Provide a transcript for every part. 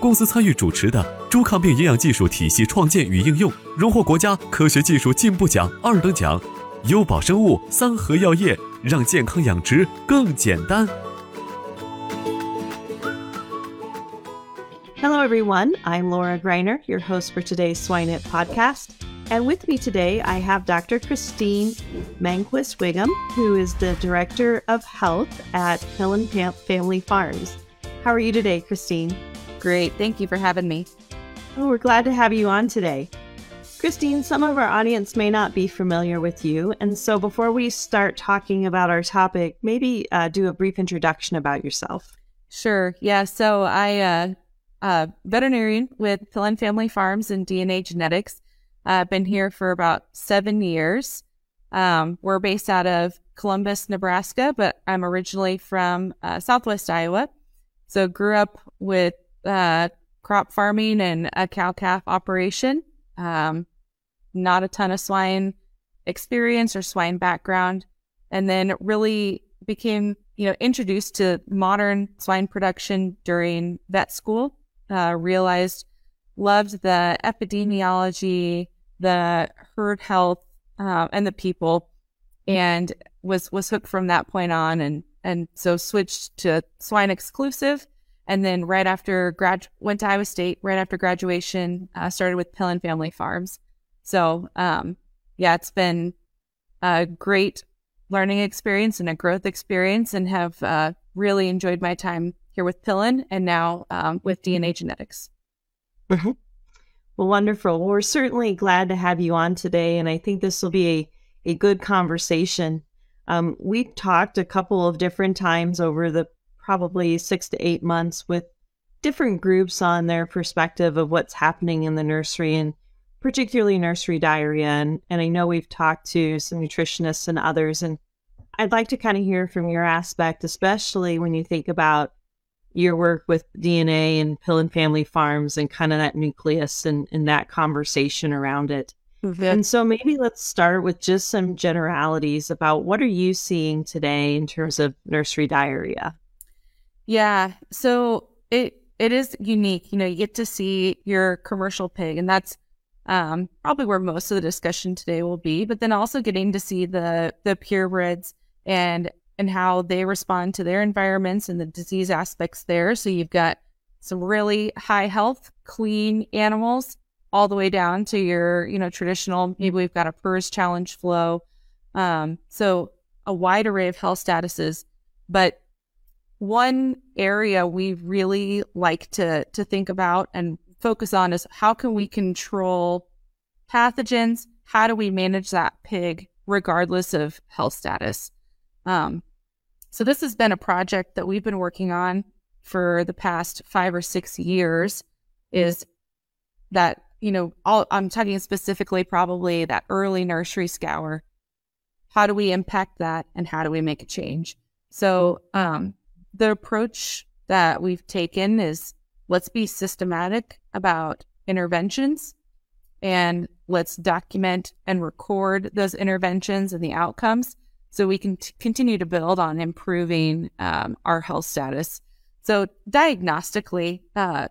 公司参与主持的猪抗病营养技术体系创建与应用，荣获国家科学技术进步奖二等奖。优宝生物三和药业让健康养殖更简单。Hello, everyone. I'm Laura Greiner, your host for today's SwineNet podcast. And with me today, I have Dr. Christine Mainquist Wiggum, who is the Director of Health at Pillen Family Farms. How are you today, Christine? Great. Thank you for having me. Oh, we're glad to have you on today. Christine, some of our audience may not be familiar with you. And so before we start talking about our topic, maybe uh, do a brief introduction about yourself. Sure. Yeah. So I, uh, uh, veterinarian with Pillen Family Farms and DNA Genetics. I've been here for about seven years. Um, we're based out of Columbus, Nebraska, but I'm originally from uh, Southwest Iowa. So grew up with uh, crop farming and a cow calf operation. Um, not a ton of swine experience or swine background. And then really became, you know, introduced to modern swine production during vet school. Uh, realized, loved the epidemiology, the herd health, uh, and the people, and was was hooked from that point on. And and so switched to swine exclusive and then right after grad went to Iowa State. Right after graduation, uh, started with Pillen Family Farms. So um, yeah, it's been a great learning experience and a growth experience, and have uh, really enjoyed my time here with Pillen and now um, with DNA Genetics. Mm-hmm. Well, wonderful. Well, we're certainly glad to have you on today, and I think this will be a, a good conversation. Um, we've talked a couple of different times over the probably six to eight months with different groups on their perspective of what's happening in the nursery and particularly nursery diarrhea. And, and I know we've talked to some nutritionists and others. And I'd like to kind of hear from your aspect, especially when you think about your work with DNA and Pillen Family Farms and kind of that nucleus and, and that conversation around it. Mm-hmm. And so maybe let's start with just some generalities about what are you seeing today in terms of nursery diarrhea? Yeah. So it it is unique. You know, you get to see your commercial pig, and that's um, probably where most of the discussion today will be. But then also getting to see the the purebreds and and how they respond to their environments and the disease aspects there. So you've got some really high health, clean animals, all the way down to your you know traditional. Maybe we've got a PRRS challenge flow. Um, so a wide array of health statuses, but one area we really like to to think about and focus on is how can we control pathogens? How do we manage that pig regardless of health status? Um, so this has been a project that we've been working on for the past five or six years. Is that you know all, I'm talking specifically probably that early nursery scour. How do we impact that, and how do we make a change? So um, the approach that we've taken is let's be systematic about interventions. and let's document and record those interventions and the outcomes so we can t- continue to build on improving um, our health status. So, diagnostically, uh,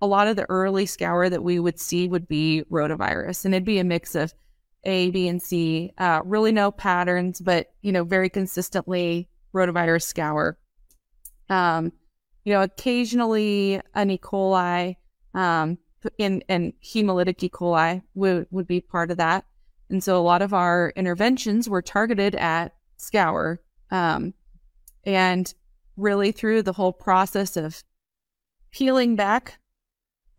a lot of the early scour that we would see would be rotavirus, and it'd be a mix of A, B, and C. Uh, really no patterns, but you know, very consistently rotavirus scour. Um, you know, occasionally an E. coli, um, in and hemolytic E. coli would would be part of that. And so a lot of our interventions were targeted at scour. Um, and really through the whole process of peeling back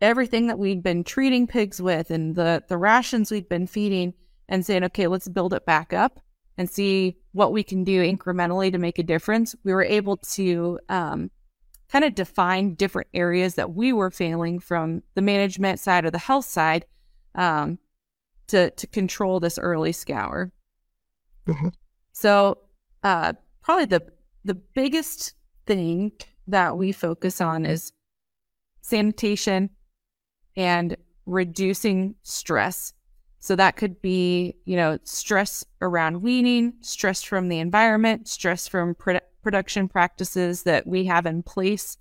everything that we'd been treating pigs with and the, the rations we'd been feeding and saying, okay, let's build it back up and see what we can do incrementally to make a difference. We were able to um, kind of define different areas that we were failing from the management side or the health side um, to, to control this early scour. Mm-hmm. So, uh, probably the the biggest thing that we focus on is sanitation and reducing stress. So that could be, you know, stress around weaning, stress from the environment, stress from produ- production practices that we have in place.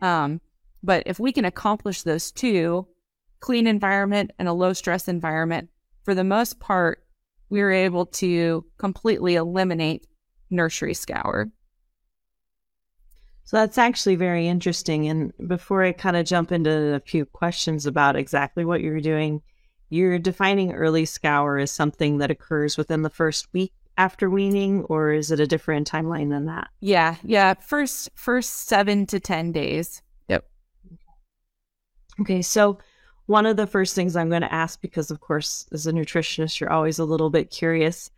Um, but if we can accomplish those two, clean environment and a low stress environment, for the most part, we were able to completely eliminate nursery scour. So that's actually very interesting. And before I kind of jump into a few questions about exactly what you're doing, you're defining early scour as something that occurs within the first week after weaning, or is it a different timeline than that? Yeah, yeah, first first seven to ten days. Yep. Okay, so one of the first things I'm going to ask, because of course, as a nutritionist, you're always a little bit curious.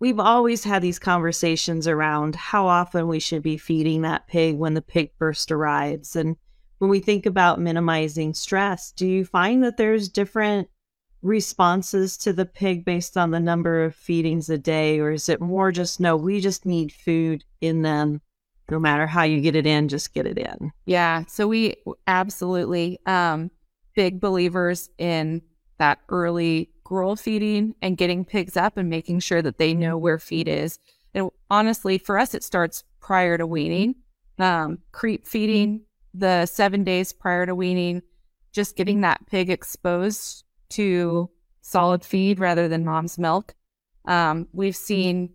We've always had these conversations around how often we should be feeding that pig when the pig first arrives. And when we think about minimizing stress, do you find that there's different responses to the pig based on the number of feedings a day? Or is it more just no, we just need food in them no matter how you get it in, just get it in? Yeah. So we absolutely. Um, big believers in that early gruel feeding and getting pigs up and making sure that they know where feed is. And honestly, for us, it starts prior to weaning, um, creep feeding the seven days prior to weaning, just getting that pig exposed to solid feed rather than mom's milk. Um, we've seen,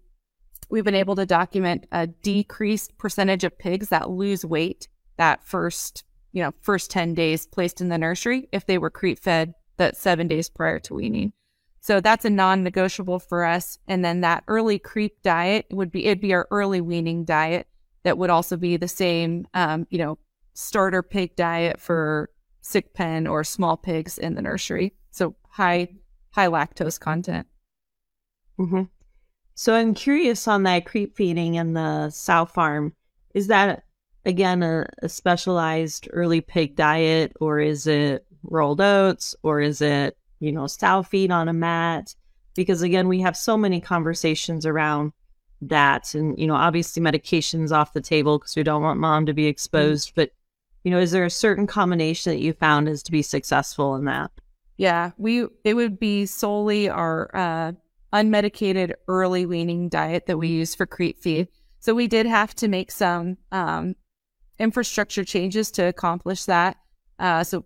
we've been able to document a decreased percentage of pigs that lose weight that first you know, first 10 days placed in the nursery if they were creep fed that seven days prior to weaning. So that's a non negotiable for us. And then that early creep diet would be, it'd be our early weaning diet that would also be the same, um, you know, starter pig diet for sick pen or small pigs in the nursery. So high, high lactose content. Mm-hmm. So I'm curious on that creep feeding in the sow farm. Is that again a, a, specialized early pig diet or is it rolled oats or is it you know sow feed on a mat because again we have so many conversations around that and you know obviously medications off the table because we don't want mom to be exposed mm-hmm. but you know is there a certain combination that you found is to be successful in that yeah we it would be solely our uh, unmedicated early weaning diet that we use for creep feed so we did have to make some um, infrastructure changes to accomplish that. Uh, so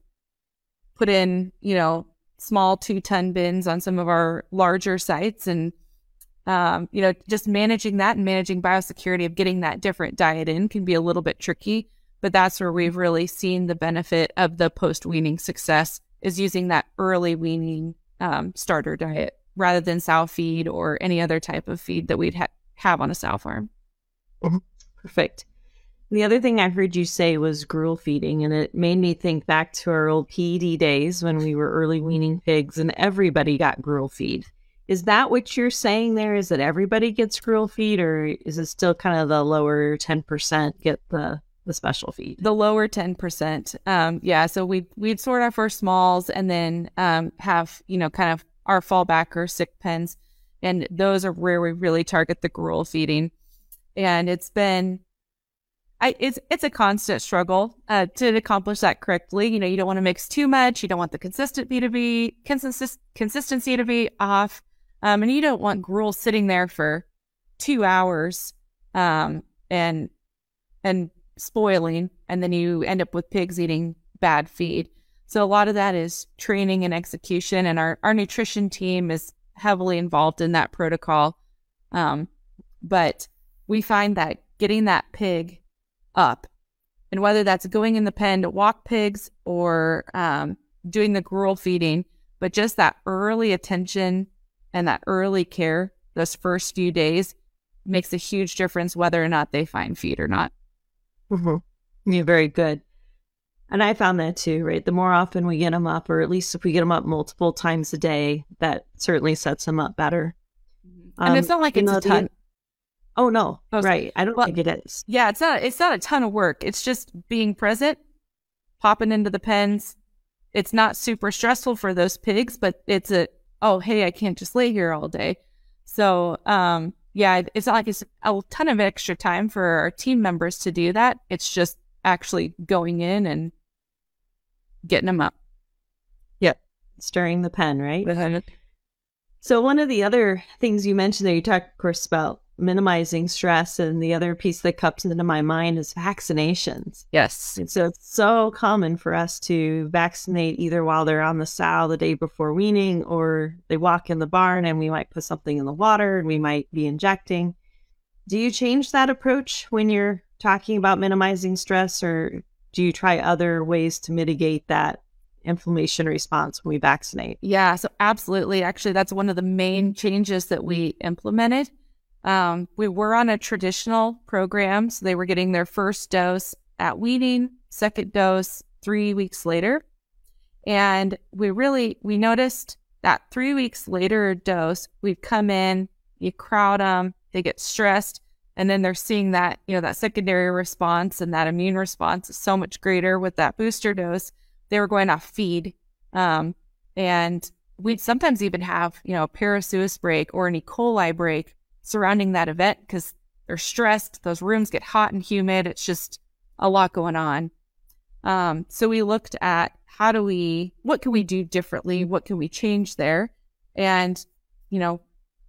put in, you know, small two ton bins on some of our larger sites and, um, you know, just managing that and managing biosecurity of getting that different diet in can be a little bit tricky. But that's where we've really seen the benefit of the post weaning success is using that early weaning um, starter diet rather than sow feed or any other type of feed that we'd ha- have on a sow farm. Mm-hmm. Perfect. The other thing I heard you say was gruel feeding, and it made me think back to our old PED days when we were early weaning pigs and everybody got gruel feed. Is that what you're saying there? Is that everybody gets gruel feed, or is it still kind of the lower 10% get the the special feed? The lower 10%. Um, yeah. So we we'd sort our first smalls and then um, have, you know, kind of our fallback or sick pens. And those are where we really target the gruel feeding. And it's been I, it's it's a constant struggle uh, to accomplish that correctly. You know, you don't want to mix too much. You don't want the consistency to be consist- consistency to be off, um, and you don't want gruel sitting there for two hours um, and and spoiling, and then you end up with pigs eating bad feed. So a lot of that is training and execution, and our our nutrition team is heavily involved in that protocol. Um, but we find that getting that pig up. And whether that's going in the pen to walk pigs or um, doing the gruel feeding, but just that early attention and that early care, those first few days, makes a huge difference whether or not they find feed or not. Mm-hmm. Yeah, very good. And I found that too, right? The more often we get them up, or at least if we get them up multiple times a day, that certainly sets them up better. And um, it's not like it's a ton. Oh no, oh, right. I don't well, think it is. Yeah, it's not. It's not a ton of work. It's just being present, popping into the pens. It's not super stressful for those pigs, but it's a oh hey, I can't just lay here all day. So um, yeah, it's not like it's a ton of extra time for our team members to do that. It's just actually going in and getting them up. Yep, stirring the pen, right? So one of the other things you mentioned there, you talked, of course, about minimizing stress. And the other piece that comes into my mind is vaccinations. Yes. And so it's so common for us to vaccinate either while they're on the sow the day before weaning or they walk in the barn and we might put something in the water and we might be injecting. Do you change that approach when you're talking about minimizing stress or do you try other ways to mitigate that inflammation response when we vaccinate? Yeah, so absolutely. Actually, that's one of the main changes that we implemented um, we were on a traditional program, so they were getting their first dose at weaning, second dose three weeks later. And we really, we noticed that three weeks later dose, we'd come in, you crowd them, they get stressed, and then they're seeing that, you know, that secondary response and that immune response is so much greater with that booster dose. They were going off feed. Um, and we'd sometimes even have, you know, a parasuis break or an E. coli break surrounding that event because they're stressed. Those rooms get hot and humid. It's just a lot going on. Um, so we looked at how do we, what can we do differently? What can we change there? And, you know,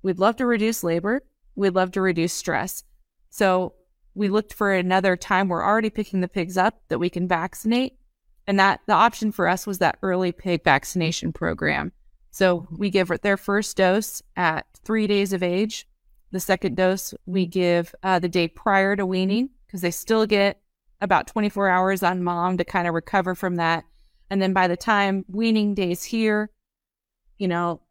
we'd love to reduce labor. We'd love to reduce stress. So we looked for another time. We're already picking the pigs up that we can vaccinate. And that the option for us was that early pig vaccination program. So we give their first dose at three days of age. The second dose we give uh, the day prior to weaning because they still get about 24 hours on mom to kind of recover from that. And then by the time weaning days here, you know,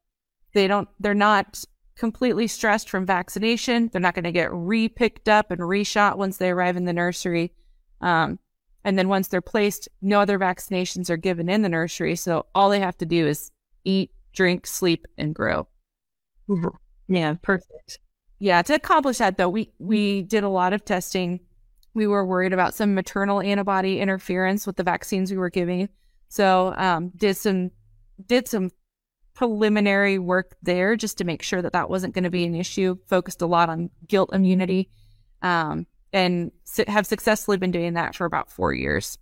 they don't, they're not completely stressed from vaccination. They're not going to get re picked up and reshot once they arrive in the nursery. Um, and then once they're placed, no other vaccinations are given in the nursery. So all they have to do is eat, drink, sleep, and grow. Yeah, perfect. Yeah, to accomplish that though, we we did a lot of testing. We were worried about some maternal antibody interference with the vaccines we were giving. So um, did some did some preliminary work there just to make sure that that wasn't going to be an issue. Focused a lot on gilt immunity, um, and have successfully been doing that for about four years.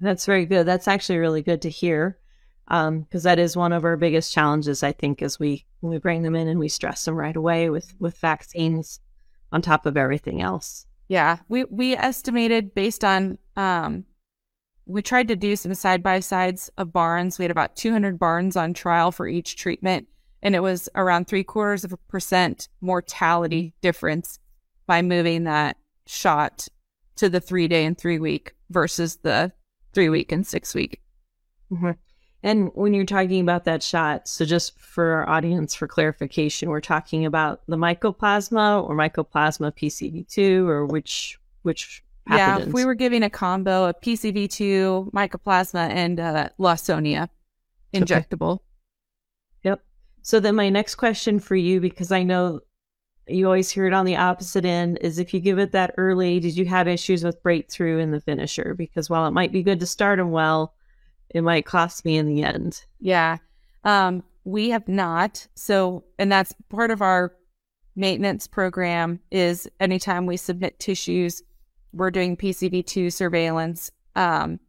That's very good. That's actually really good to hear because um, that is one of our biggest challenges. I think as we when we bring them in and we stress them right away with with vaccines on top of everything else. Yeah, we we estimated based on um, we tried to do some side by sides of barns. We had about 200 barns on trial for each treatment, and it was around three quarters of a percent mortality difference by moving that shot to the three day and three week versus the three week and six week. Mm-hmm. And when you're talking about that shot, so just for our audience for clarification, we're talking about the mycoplasma or mycoplasma PCV2 or which which pathogens? Yeah, if we were giving a combo of PCV2, mycoplasma, and uh, Lawsonia injectable. Okay. Yep. So then my next question for you, because I know you always hear it on the opposite end, is if you give it that early, did you have issues with breakthrough in the finisher? Because while it might be good to start them well, it might cost me in the end. Yeah. Um, we have not. So, and that's part of our maintenance program is anytime we submit tissues, we're doing PCV2 surveillance. Um,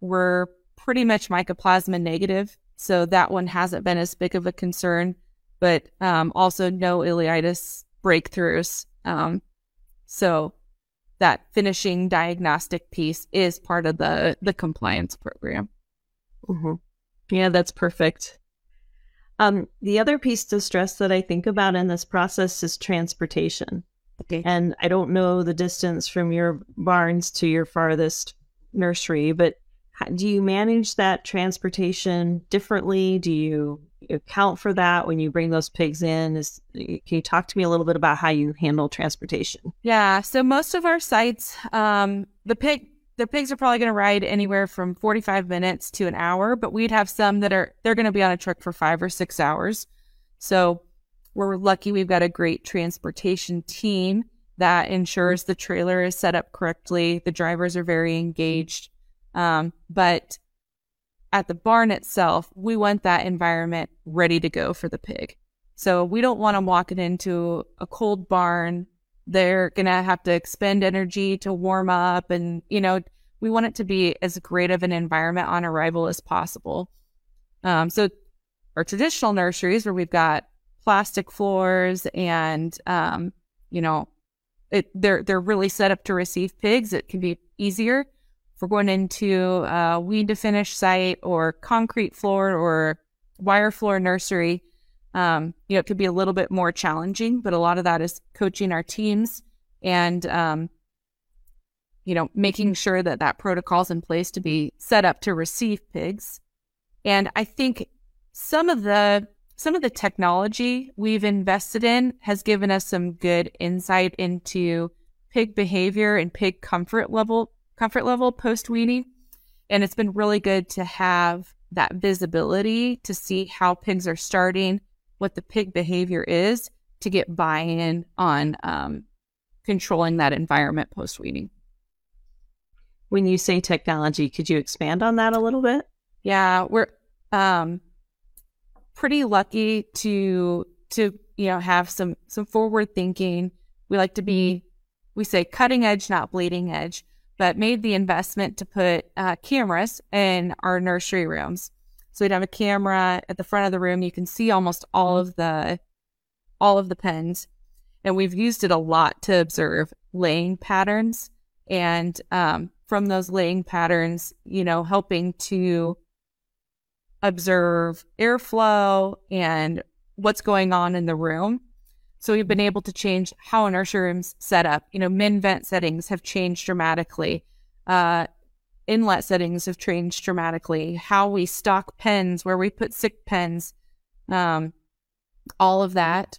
we're pretty much mycoplasma negative, so that one hasn't been as big of a concern, but um, also no ileitis breakthroughs. Um, so that finishing diagnostic piece is part of the the compliance program. Mm-hmm. Yeah, that's perfect. Um, the other piece to stress that I think about in this process is transportation. Okay. And I don't know the distance from your barns to your farthest nursery, but do you manage that transportation differently? Do you account for that when you bring those pigs in? Is can you talk to me a little bit about how you handle transportation? Yeah, so most of our sites, um, the pig the pigs are probably going to ride anywhere from 45 minutes to an hour, but we'd have some that are they're going to be on a truck for 5 or 6 hours. So we're lucky we've got a great transportation team that ensures the trailer is set up correctly, the drivers are very engaged. Um, but at the barn itself, we want that environment ready to go for the pig. So we don't want them walking into a cold barn. They're going to have to expend energy to warm up. And, you know, we want it to be as great of an environment on arrival as possible. Um, so our traditional nurseries where we've got plastic floors and, um, you know, it, they're, they're really set up to receive pigs. It can be easier we're going into a wean to finish site or concrete floor or wire floor nursery, um, you know, it could be a little bit more challenging, but a lot of that is coaching our teams and, um, you know, making sure that that protocol is in place to be set up to receive pigs. And I think some of the some of the technology we've invested in has given us some good insight into pig behavior and pig comfort level comfort level post weaning. And it's been really good to have that visibility to see how pigs are starting, what the pig behavior is to get buy in on um, controlling that environment post weaning. When you say technology, could you expand on that a little bit? Yeah, we're um, pretty lucky to to you know have some some forward thinking. We like to be we say cutting edge, not bleeding edge but made the investment to put uh, cameras in our nursery rooms. So we'd have a camera at the front of the room. You can see almost all of the all of the pens, and we've used it a lot to observe laying patterns. And um, from those laying patterns, you know, helping to observe airflow and what's going on in the room so we've been able to change how a nursery room's set up. You know, min vent settings have changed dramatically. Uh, inlet settings have changed dramatically. How we stock pens, where we put sick pens, um, all of that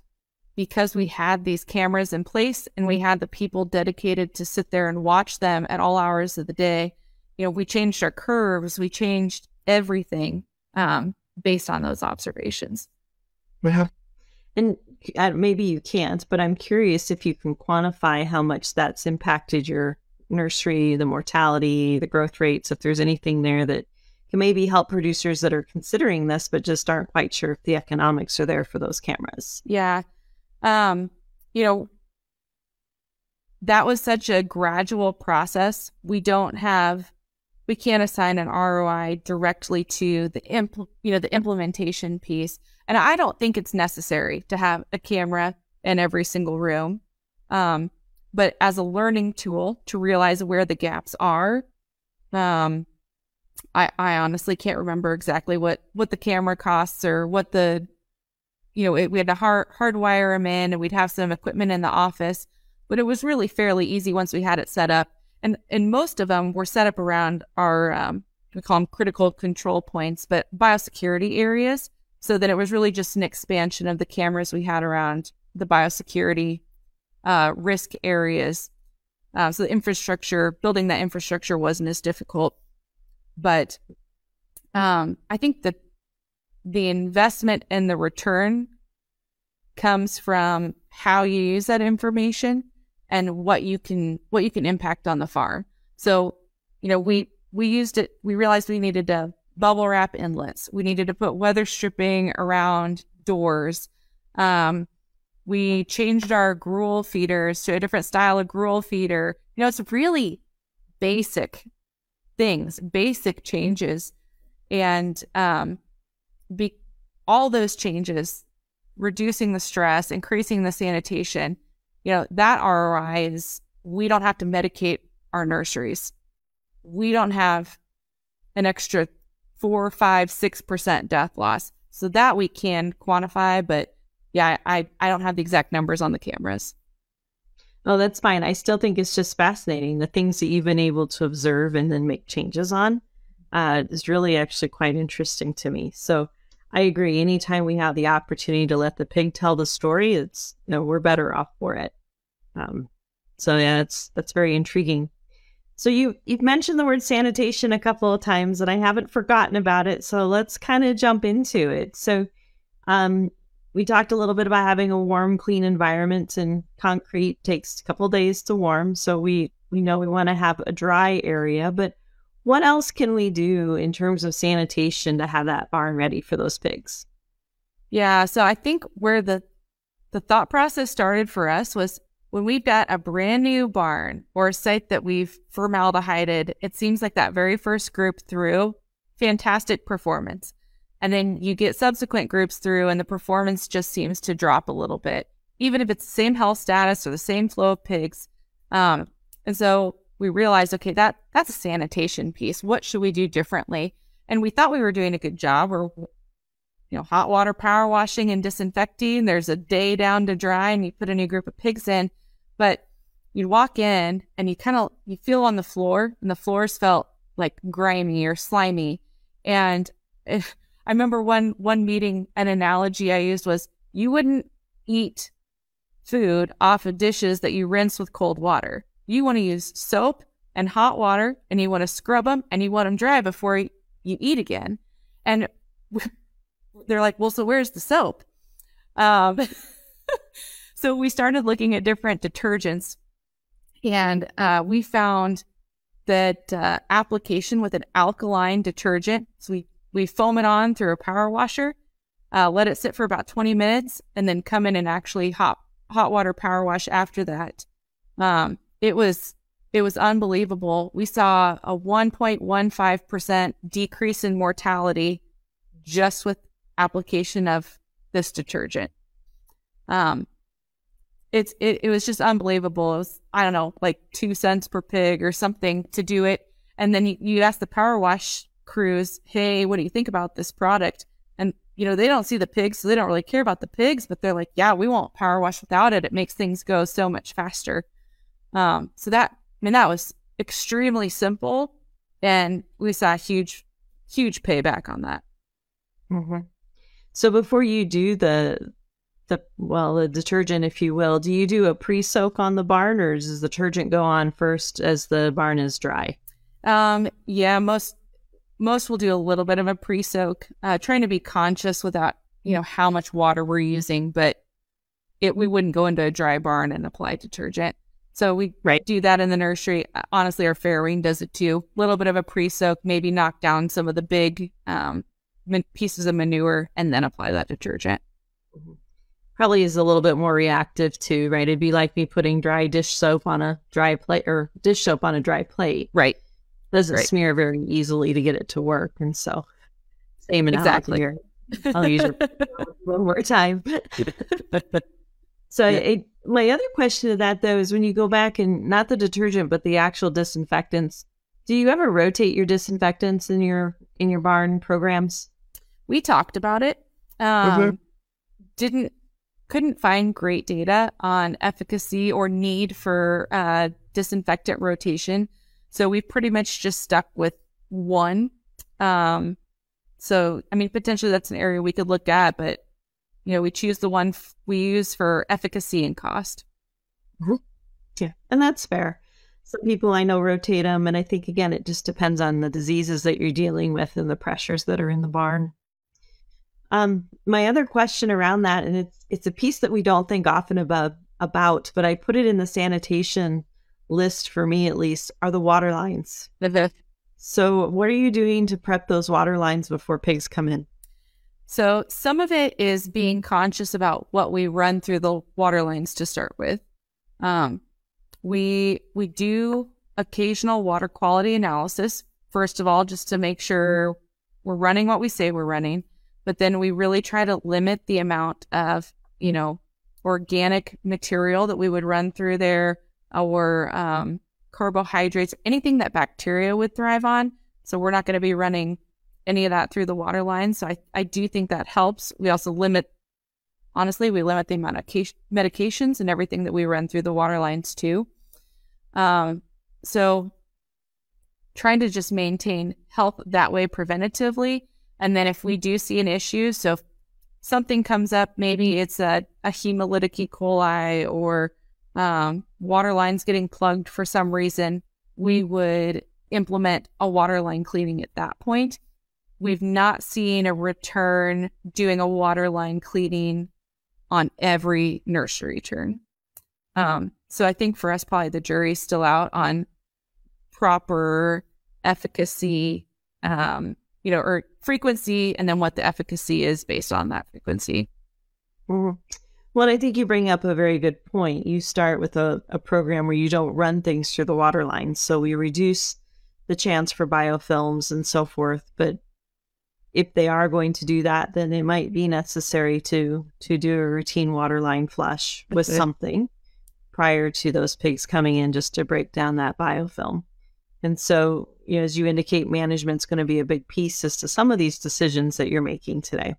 because we had these cameras in place and we had the people dedicated to sit there and watch them at all hours of the day. You know, we changed our curves, we changed everything um, based on those observations. Yeah. And maybe you can't, but I'm curious if you can quantify how much that's impacted your nursery, the mortality, the growth rates, if there's anything there that can maybe help producers that are considering this but just aren't quite sure if the economics are there for those cameras. Yeah. Um, you know, that was such a gradual process. We don't have we can't assign an ROI directly to the impl- you know the implementation piece. And I don't think it's necessary to have a camera in every single room. Um, but as a learning tool to realize where the gaps are, um, I, I honestly can't remember exactly what, what the camera costs or what the, you know, it, we had to hard, hardwire them in and we'd have some equipment in the office, but it was really fairly easy once we had it set up. And, and most of them were set up around our, um, we call them critical control points, but biosecurity areas so then it was really just an expansion of the cameras we had around the biosecurity uh, risk areas. Uh, so the infrastructure, building that infrastructure wasn't as difficult. But um, I think that the investment and the return comes from how you use that information and what you can what you can impact on the farm. So, you know, we we used it. We realized we needed to bubble wrap inlets. We needed to put weather stripping around doors. Um, we changed our gruel feeders to a different style of gruel feeder You know, it's really basic things, basic changes. And um, be, all those changes, reducing the stress, increasing the sanitation, you know, that ROI is we don't have to medicate our nurseries. We don't have an extra four, five, six percent death loss. So that we can quantify, but yeah, I, I don't have the exact numbers on the cameras. Oh, that's fine. I still think it's just fascinating. The things that you've been able to observe and then make changes on uh, is really actually quite interesting to me. So I agree. Anytime we have the opportunity to let the pig tell the story, it's you know we're better off for it. Um, so yeah, it's that's very intriguing. So you you've mentioned the word sanitation a couple of times, and I haven't forgotten about it. So let's kind of jump into it. So, um, we talked a little bit about having a warm, clean environment, and concrete takes a couple days to warm. So we we know we want to have a dry area, but what else can we do in terms of sanitation to have that barn ready for those pigs? Yeah, so I think where the the thought process started for us was when we've got a brand new barn or a site that we've formaldehyded, it seems like that very first group through, fantastic performance. And then you get subsequent groups through, and the performance just seems to drop a little bit, even if it's the same health status or the same flow of pigs. Um, and so we realized, okay, that that's a sanitation piece. What should we do differently? And we thought we were doing a good job. We're you know, hot water power washing and disinfecting. There's a day down to dry and you put a new group of pigs in. But you'd walk in and you kind of you feel on the floor and the floors felt like grimy or slimy. And if, I remember one one meeting an analogy I used was you wouldn't eat food off of dishes that you rinse with cold water. You want to use soap and hot water and you want to scrub them and you want them dry before you eat again. And they're like, well, so where's the soap? Um, So we started looking at different detergents and uh, we found that uh, application with an alkaline detergent. So we, we foam it on through a power washer, uh, let it sit for about 20 minutes, and then come in and actually hot, hot water power wash after that. Um, it was it was unbelievable. We saw a 1.15% decrease in mortality just with application of this detergent. Um, it's it, it was just unbelievable. It was I don't know like two cents per pig or something to do it, and then you, you ask the power wash crews, hey, what do you think about this product? And you know they don't see the pigs, so they don't really care about the pigs, but they're like, yeah, we won't power wash without it. It makes things go so much faster. Um, so that I mean that was extremely simple, and we saw a huge, huge payback on that. Mm-hmm. So before you do the the well the detergent if you will. Do you do a pre-soak on the barn or does the detergent go on first as the barn is dry? Um yeah most most will do a little bit of a pre-soak. Uh, trying to be conscious without you know how much water we're using but it we wouldn't go into a dry barn and apply detergent. So we right. do that in the nursery. Honestly our farrowing does it too. A little bit of a pre-soak maybe knock down some of the big um, pieces of manure and then apply that detergent. Mm-hmm probably is a little bit more reactive too, right? It'd be like me putting dry dish soap on a dry plate or dish soap on a dry plate. Right. Doesn't right. smear very easily to get it to work. And so same exactly. here. I'll use it one more time. so yeah. it, my other question to that though is when you go back and not the detergent but the actual disinfectants, do you ever rotate your disinfectants in your in your barn programs? We talked about it. Um, mm-hmm. Didn't couldn't find great data on efficacy or need for uh, disinfectant rotation. So we pretty much just stuck with one. Um, so, I mean, potentially that's an area we could look at, but, you know, we choose the one f- we use for efficacy and cost. Mm-hmm. Yeah, and that's fair. Some people I know rotate them, and I think, again, it just depends on the diseases that you're dealing with and the pressures that are in the barn. Um, my other question around that, and it's it's a piece that we don't think often about about, but I put it in the sanitation list for me at least, are the water lines. so what are you doing to prep those water lines before pigs come in? So some of it is being conscious about what we run through the water lines to start with. Um, we we do occasional water quality analysis. First of all, just to make sure we're running what we say we're running, but then we really try to limit the amount of you know organic material that we would run through there, or um, carbohydrates, anything that bacteria would thrive on. So we're not going to be running any of that through the water line. So I, I do think that helps. We also limit, honestly, we limit the amount of medications and everything that we run through the water lines too. Um, so trying to just maintain health that way preventatively. And then if we do see an issue, so if something comes up, maybe it's a, a hemolytic E. coli or um, water lines getting plugged for some reason, we would implement a water line cleaning at that point. We've not seen a return doing a water line cleaning on every nursery turn. Um, so I think for us, probably the jury's still out on proper efficacy, um, you know, or frequency, and then what the efficacy is based on that frequency. Mm-hmm. Well, I think you bring up a very good point. You start with a, a program where you don't run things through the water line. So we reduce the chance for biofilms and so forth. But if they are going to do that, then it might be necessary to to do a routine water line flush with something prior to those pigs coming in just to break down that biofilm. And so, you know, as you indicate, management's going to be a big piece as to some of these decisions that you're making today.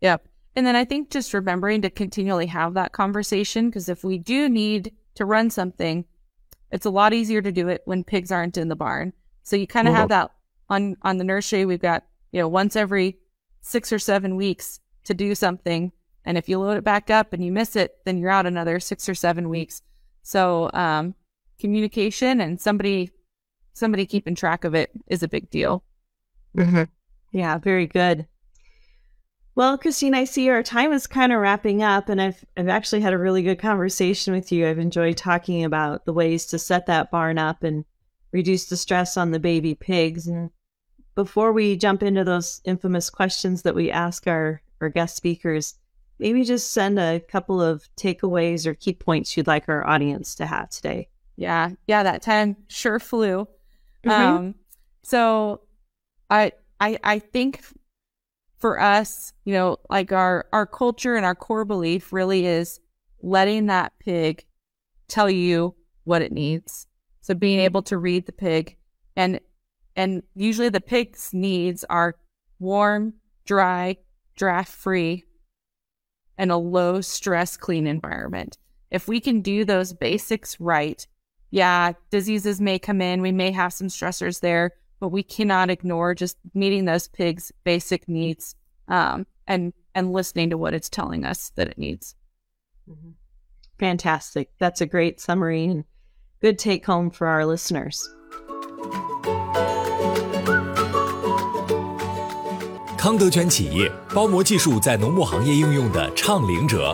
Yep. And then I think just remembering to continually have that conversation because if we do need to run something, it's a lot easier to do it when pigs aren't in the barn. So you kind of have that on on the nursery. We've got you know once every six or seven weeks to do something, and if you load it back up and you miss it, then you're out another six or seven weeks. So um, communication and somebody somebody keeping track of it is a big deal. Mm-hmm. Yeah, very good. Well, Christine, I see our time is kind of wrapping up, and I've I've actually had a really good conversation with you. I've enjoyed talking about the ways to set that barn up and reduce the stress on the baby pigs. And before we jump into those infamous questions that we ask our, our guest speakers, maybe just send a couple of takeaways or key points you'd like our audience to have today. Yeah, yeah, that time sure flew. Mm-hmm. Um, so I I I think for us, you know, like our our culture and our core belief really is letting that pig tell you what it needs. So being able to read the pig and and usually the pig's needs are warm, dry, draft free, and a low stress clean environment. If we can do those basics right, yeah, diseases may come in, we may have some stressors there, but we cannot ignore just meeting those pigs' basic needs um, and and listening to what it's telling us that it needs. Mm-hmm. Fantastic. That's a great summary and good take home for our listeners. 康德全企业包膜技术在农牧行业应用的倡领者，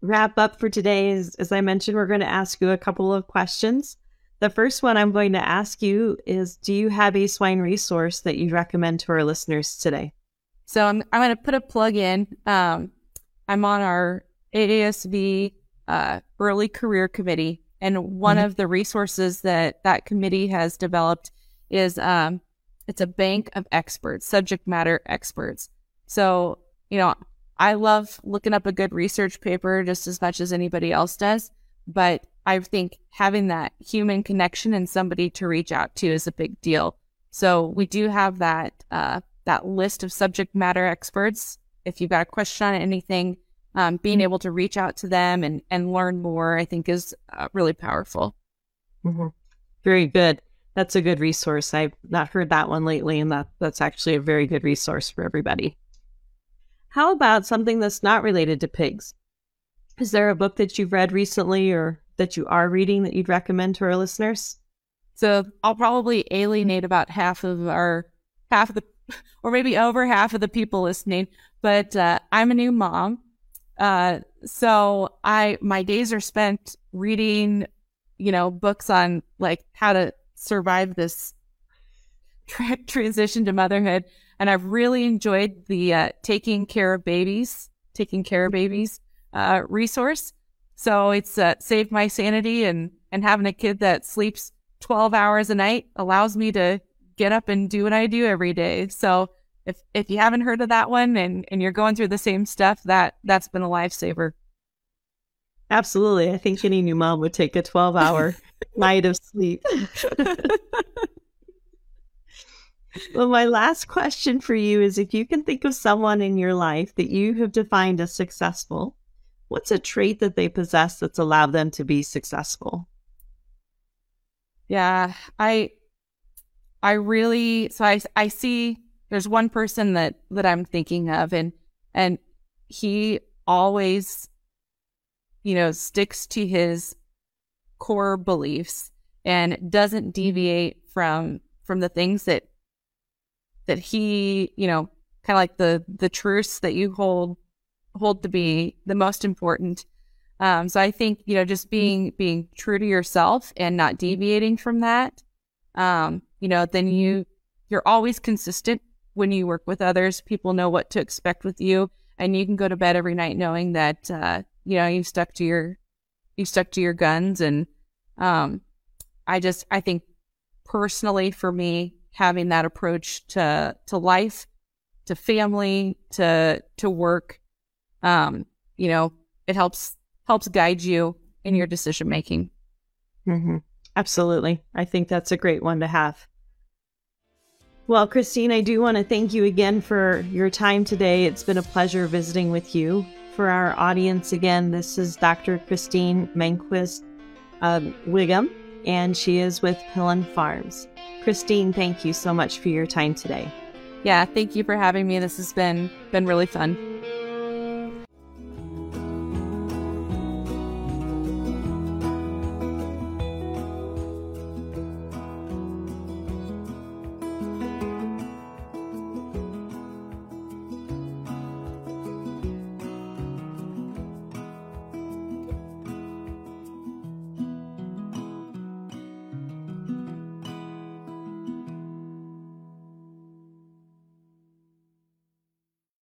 wrap up for today, as, as I mentioned, we're going to ask you a couple of questions. The first one I'm going to ask you is Do you have a swine resource that you'd recommend to our listeners today? So I'm, I'm going to put a plug in. Um, I'm on our AASV uh, early career committee. And one mm-hmm. of the resources that that committee has developed is um, it's a bank of experts, subject matter experts. So, you know, I love looking up a good research paper just as much as anybody else does. But I think having that human connection and somebody to reach out to is a big deal. So we do have that uh, that list of subject matter experts. If you've got a question on anything, um, being able to reach out to them and and learn more, I think, is uh, really powerful. Mm-hmm. Very good. That's a good resource. I've not heard that one lately, and that that's actually a very good resource for everybody. How about something that's not related to pigs? Is there a book that you've read recently or that you are reading that you'd recommend to our listeners? So I'll probably alienate about half of our half of the or maybe over half of the people listening. But uh, I'm a new mom. Uh, so I my days are spent reading, you know, books on like how to survive this tra- transition to motherhood, and I've really enjoyed the uh, taking care of babies, taking care of babies uh, resource. So it's uh, saved my sanity, and and having a kid that sleeps 12 hours a night allows me to get up and do what I do every day. So if if you haven't heard of that one and and you're going through the same stuff, that that's been a lifesaver. Absolutely. I think any new mom would take a 12 hour night of sleep. well, my last question for you is if you can think of someone in your life that you have defined as successful, what's a trait that they possess that's allowed them to be successful? Yeah, I I really so I I see there's one person that that I'm thinking of and and he always you know sticks to his core beliefs and doesn't mm-hmm. deviate from from the things that that he you know kind of like the the truths that you hold hold to be the most important. Um so i think you know just being being true to yourself and not deviating from that um you know then you you're always consistent when you work with others. People know what to expect with you and you can go to bed every night knowing that uh you know you've stuck to your you stuck to your guns. And um i just i think personally for me having that approach to to life to family to to work um you know it helps helps guide you in your decision making mm-hmm. absolutely i think that's a great one to have well, Christine, I do want to thank you again for your time today. It's been a pleasure visiting with you. For our audience, again, this is Dr. Christine Mainquist um, Wiggum, and she is with Pillen Farms. Christine, thank you so much for your time today. Yeah, thank you for having me. This has been been really fun.